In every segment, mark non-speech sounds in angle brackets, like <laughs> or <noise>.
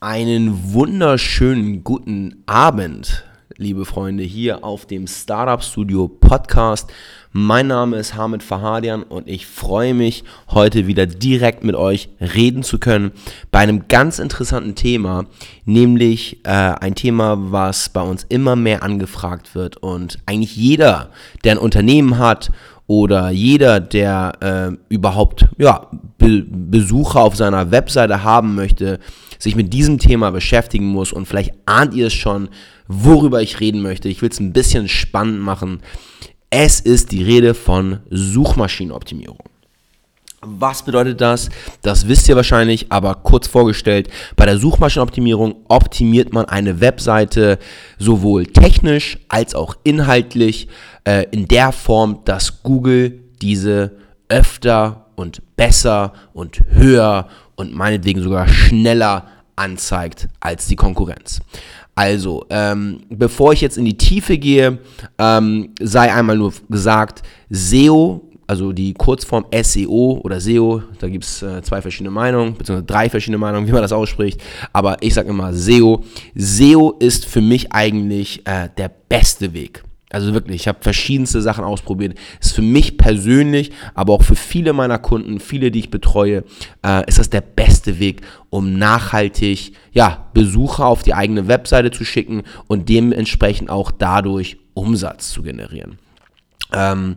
Einen wunderschönen guten Abend, liebe Freunde, hier auf dem Startup Studio Podcast. Mein Name ist Hamid Fahadian und ich freue mich, heute wieder direkt mit euch reden zu können bei einem ganz interessanten Thema, nämlich äh, ein Thema, was bei uns immer mehr angefragt wird und eigentlich jeder, der ein Unternehmen hat oder jeder, der äh, überhaupt ja, Be Besucher auf seiner Webseite haben möchte, sich mit diesem Thema beschäftigen muss und vielleicht ahnt ihr es schon, worüber ich reden möchte. Ich will es ein bisschen spannend machen. Es ist die Rede von Suchmaschinenoptimierung. Was bedeutet das? Das wisst ihr wahrscheinlich, aber kurz vorgestellt. Bei der Suchmaschinenoptimierung optimiert man eine Webseite sowohl technisch als auch inhaltlich äh, in der Form, dass Google diese öfter und besser und höher und meinetwegen sogar schneller anzeigt als die Konkurrenz. Also, ähm, bevor ich jetzt in die Tiefe gehe, ähm, sei einmal nur gesagt, SEO, also die Kurzform SEO oder SEO, da gibt es äh, zwei verschiedene Meinungen, beziehungsweise drei verschiedene Meinungen, <laughs> wie man das ausspricht, aber ich sage immer SEO. SEO ist für mich eigentlich äh, der beste Weg. Also wirklich, ich habe verschiedenste Sachen ausprobiert. Ist für mich persönlich, aber auch für viele meiner Kunden, viele, die ich betreue, äh, ist das der beste Weg, um nachhaltig ja, Besucher auf die eigene Webseite zu schicken und dementsprechend auch dadurch Umsatz zu generieren. Ähm,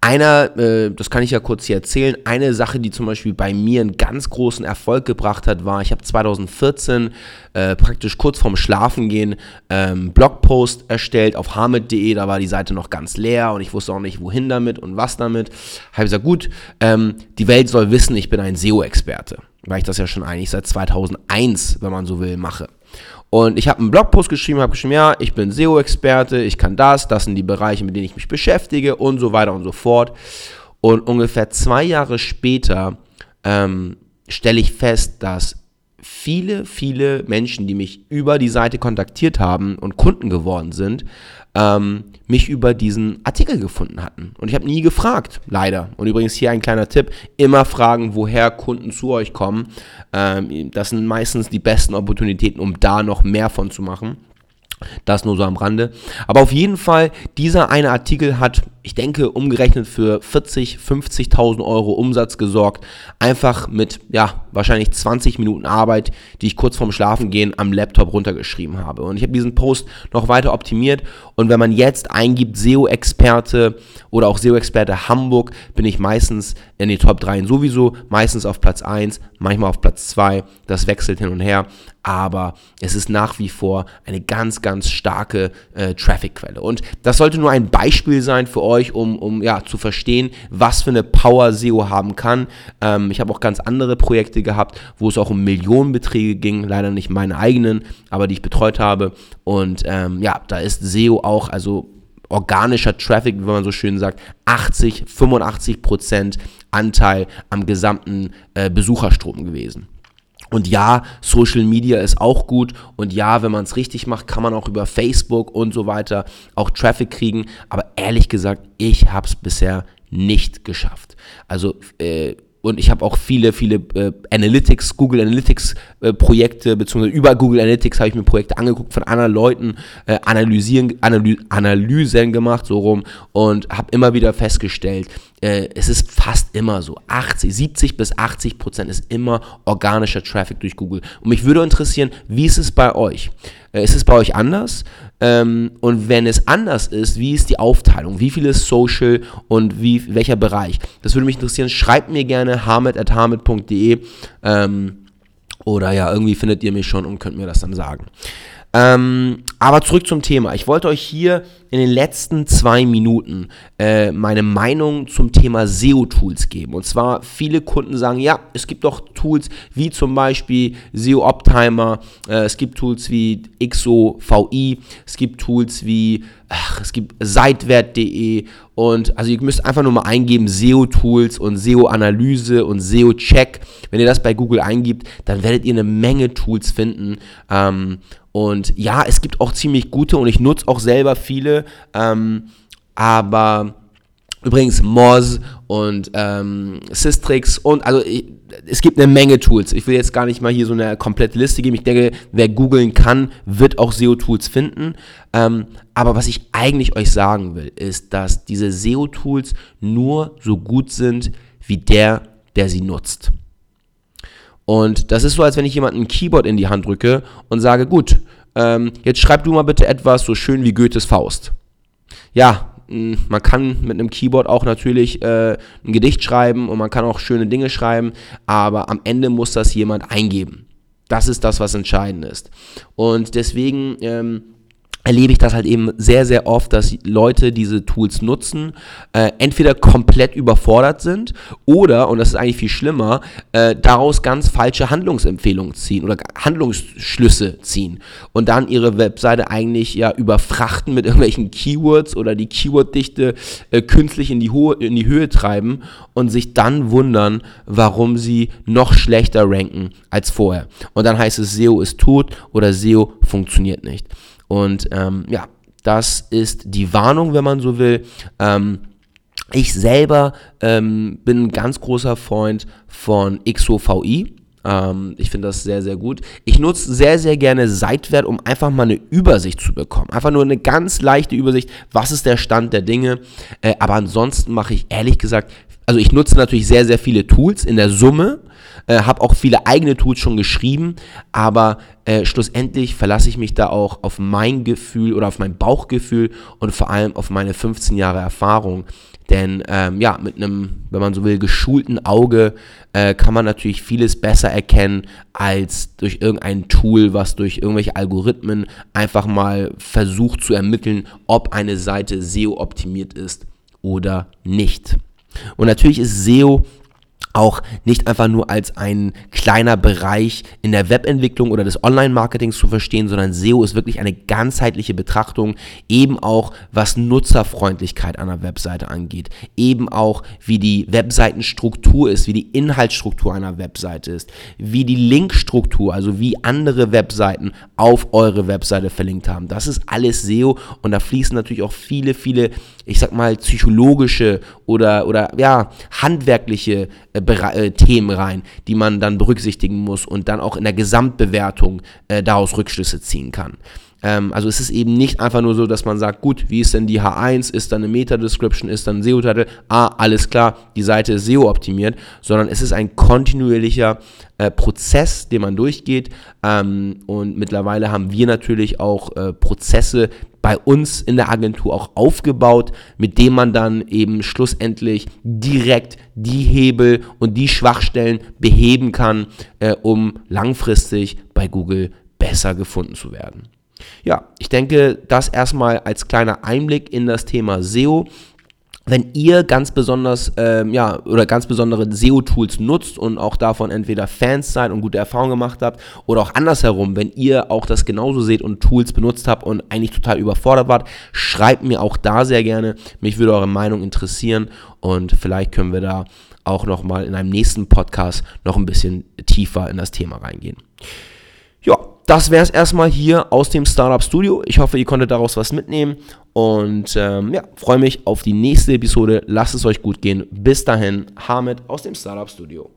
einer, äh, das kann ich ja kurz hier erzählen, eine Sache, die zum Beispiel bei mir einen ganz großen Erfolg gebracht hat, war, ich habe 2014 äh, praktisch kurz vorm Schlafengehen ähm, Blogpost erstellt auf hamid.de, da war die Seite noch ganz leer und ich wusste auch nicht, wohin damit und was damit. Habe gesagt, gut, ähm, die Welt soll wissen, ich bin ein SEO-Experte, weil ich das ja schon eigentlich seit 2001, wenn man so will, mache. Und ich habe einen Blogpost geschrieben, habe geschrieben, ja, ich bin SEO-Experte, ich kann das, das sind die Bereiche, mit denen ich mich beschäftige und so weiter und so fort. Und ungefähr zwei Jahre später ähm, stelle ich fest, dass viele, viele Menschen, die mich über die Seite kontaktiert haben und Kunden geworden sind, ähm, mich über diesen Artikel gefunden hatten. Und ich habe nie gefragt, leider. Und übrigens hier ein kleiner Tipp, immer fragen, woher Kunden zu euch kommen. Ähm, das sind meistens die besten Opportunitäten, um da noch mehr von zu machen. Das nur so am Rande. Aber auf jeden Fall, dieser eine Artikel hat, ich denke, umgerechnet für 40, 50.000 Euro Umsatz gesorgt. Einfach mit, ja, wahrscheinlich 20 Minuten Arbeit, die ich kurz vorm Schlafengehen am Laptop runtergeschrieben habe. Und ich habe diesen Post noch weiter optimiert. Und wenn man jetzt eingibt, SEO-Experte oder auch SEO-Experte Hamburg, bin ich meistens in die Top 3 sowieso, meistens auf Platz 1, manchmal auf Platz 2. Das wechselt hin und her aber es ist nach wie vor eine ganz, ganz starke äh, Traffic-Quelle. Und das sollte nur ein Beispiel sein für euch, um, um ja, zu verstehen, was für eine Power SEO haben kann. Ähm, ich habe auch ganz andere Projekte gehabt, wo es auch um Millionenbeträge ging, leider nicht meine eigenen, aber die ich betreut habe. Und ähm, ja, da ist SEO auch, also organischer Traffic, wie man so schön sagt, 80, 85 Prozent Anteil am gesamten äh, Besucherstrom gewesen. Und ja, Social Media ist auch gut. Und ja, wenn man es richtig macht, kann man auch über Facebook und so weiter auch Traffic kriegen. Aber ehrlich gesagt, ich habe es bisher nicht geschafft. Also äh, und ich habe auch viele, viele äh, Analytics, Google Analytics äh, Projekte, beziehungsweise über Google Analytics habe ich mir Projekte angeguckt von anderen Leuten, äh, analysieren, Analy Analysen gemacht, so rum, und habe immer wieder festgestellt, äh, es ist fast immer so, 80, 70 bis 80 Prozent ist immer organischer Traffic durch Google. Und mich würde interessieren, wie ist es bei euch? Äh, ist es bei euch anders? Ähm, und wenn es anders ist, wie ist die Aufteilung? Wie viel ist Social und wie, welcher Bereich? Das würde mich interessieren. Schreibt mir gerne harmet.harmet.de ähm, oder ja, irgendwie findet ihr mich schon und könnt mir das dann sagen. Ähm, aber zurück zum Thema. Ich wollte euch hier in den letzten zwei Minuten äh, meine Meinung zum Thema SEO-Tools geben. Und zwar, viele Kunden sagen, ja, es gibt doch Tools wie zum Beispiel SEO Optimer, äh, es gibt Tools wie XOVI, es gibt Tools wie, ach, es gibt Seitwert.de und also ihr müsst einfach nur mal eingeben SEO-Tools und SEO-Analyse und SEO-Check. Wenn ihr das bei Google eingibt, dann werdet ihr eine Menge Tools finden. Ähm, und ja, es gibt auch ziemlich gute und ich nutze auch selber viele, ähm, aber Übrigens Moz und ähm, Systrix und also ich, es gibt eine Menge Tools. Ich will jetzt gar nicht mal hier so eine komplette Liste geben. Ich denke, wer googeln kann, wird auch SEO-Tools finden. Ähm, aber was ich eigentlich euch sagen will, ist, dass diese SEO-Tools nur so gut sind wie der, der sie nutzt. Und das ist so, als wenn ich jemanden ein Keyboard in die Hand drücke und sage, gut, ähm, jetzt schreib du mal bitte etwas so schön wie Goethes Faust. Ja, man kann mit einem Keyboard auch natürlich äh, ein Gedicht schreiben und man kann auch schöne Dinge schreiben, aber am Ende muss das jemand eingeben. Das ist das, was entscheidend ist. Und deswegen ähm, erlebe ich das halt eben sehr, sehr oft, dass Leute diese Tools nutzen, äh, entweder komplett überfordert sind oder, und das ist eigentlich viel schlimmer, äh, daraus ganz falsche Handlungsempfehlungen ziehen oder Handlungsschlüsse ziehen und dann ihre Webseite eigentlich ja überfrachten mit <laughs> irgendwelchen Keywords oder die Keyworddichte äh, künstlich in die, Ho in die Höhe treiben und sich dann wundern, warum sie noch schlechter ranken als vorher. Und dann heißt es, SEO ist tot oder SEO funktioniert nicht. Und ähm, ja, das ist die Warnung, wenn man so will. Ähm, ich selber ähm, bin ein ganz großer Freund von XOVI. Ähm, ich finde das sehr, sehr gut. Ich nutze sehr, sehr gerne Seitwert, um einfach mal eine Übersicht zu bekommen. Einfach nur eine ganz leichte Übersicht, was ist der Stand der Dinge. Äh, aber ansonsten mache ich ehrlich gesagt, also ich nutze natürlich sehr, sehr viele Tools in der Summe äh, habe auch viele eigene Tools schon geschrieben, aber äh, schlussendlich verlasse ich mich da auch auf mein Gefühl oder auf mein Bauchgefühl und vor allem auf meine 15 Jahre Erfahrung. Denn ähm, ja, mit einem, wenn man so will, geschulten Auge äh, kann man natürlich vieles besser erkennen als durch irgendein Tool, was durch irgendwelche Algorithmen einfach mal versucht zu ermitteln, ob eine Seite SEO optimiert ist oder nicht. Und natürlich ist SEO auch nicht einfach nur als ein kleiner Bereich in der Webentwicklung oder des Online-Marketings zu verstehen, sondern SEO ist wirklich eine ganzheitliche Betrachtung, eben auch was Nutzerfreundlichkeit einer Webseite angeht, eben auch wie die Webseitenstruktur ist, wie die Inhaltsstruktur einer Webseite ist, wie die Linkstruktur, also wie andere Webseiten auf eure Webseite verlinkt haben. Das ist alles SEO und da fließen natürlich auch viele, viele, ich sag mal, psychologische oder, oder ja, handwerkliche äh, äh, Themen rein, die man dann berücksichtigen muss und dann auch in der Gesamtbewertung äh, daraus Rückschlüsse ziehen kann. Ähm, also es ist eben nicht einfach nur so, dass man sagt, gut, wie ist denn die H1, ist dann eine Meta-Description, ist dann ein SEO-Titel, ah, alles klar, die Seite ist SEO-optimiert, sondern es ist ein kontinuierlicher äh, Prozess, den man durchgeht. Ähm, und mittlerweile haben wir natürlich auch äh, Prozesse bei uns in der Agentur auch aufgebaut, mit dem man dann eben schlussendlich direkt die Hebel und die Schwachstellen beheben kann, äh, um langfristig bei Google besser gefunden zu werden. Ja, ich denke, das erstmal als kleiner Einblick in das Thema SEO. Wenn ihr ganz besonders, ähm, ja, oder ganz besondere SEO-Tools nutzt und auch davon entweder Fans seid und gute Erfahrungen gemacht habt, oder auch andersherum, wenn ihr auch das genauso seht und Tools benutzt habt und eigentlich total überfordert wart, schreibt mir auch da sehr gerne. Mich würde eure Meinung interessieren und vielleicht können wir da auch nochmal in einem nächsten Podcast noch ein bisschen tiefer in das Thema reingehen. Ja, das wäre es erstmal hier aus dem Startup Studio. Ich hoffe, ihr konntet daraus was mitnehmen und ähm, ja, freue mich auf die nächste Episode. Lasst es euch gut gehen. Bis dahin, Hamid aus dem Startup Studio.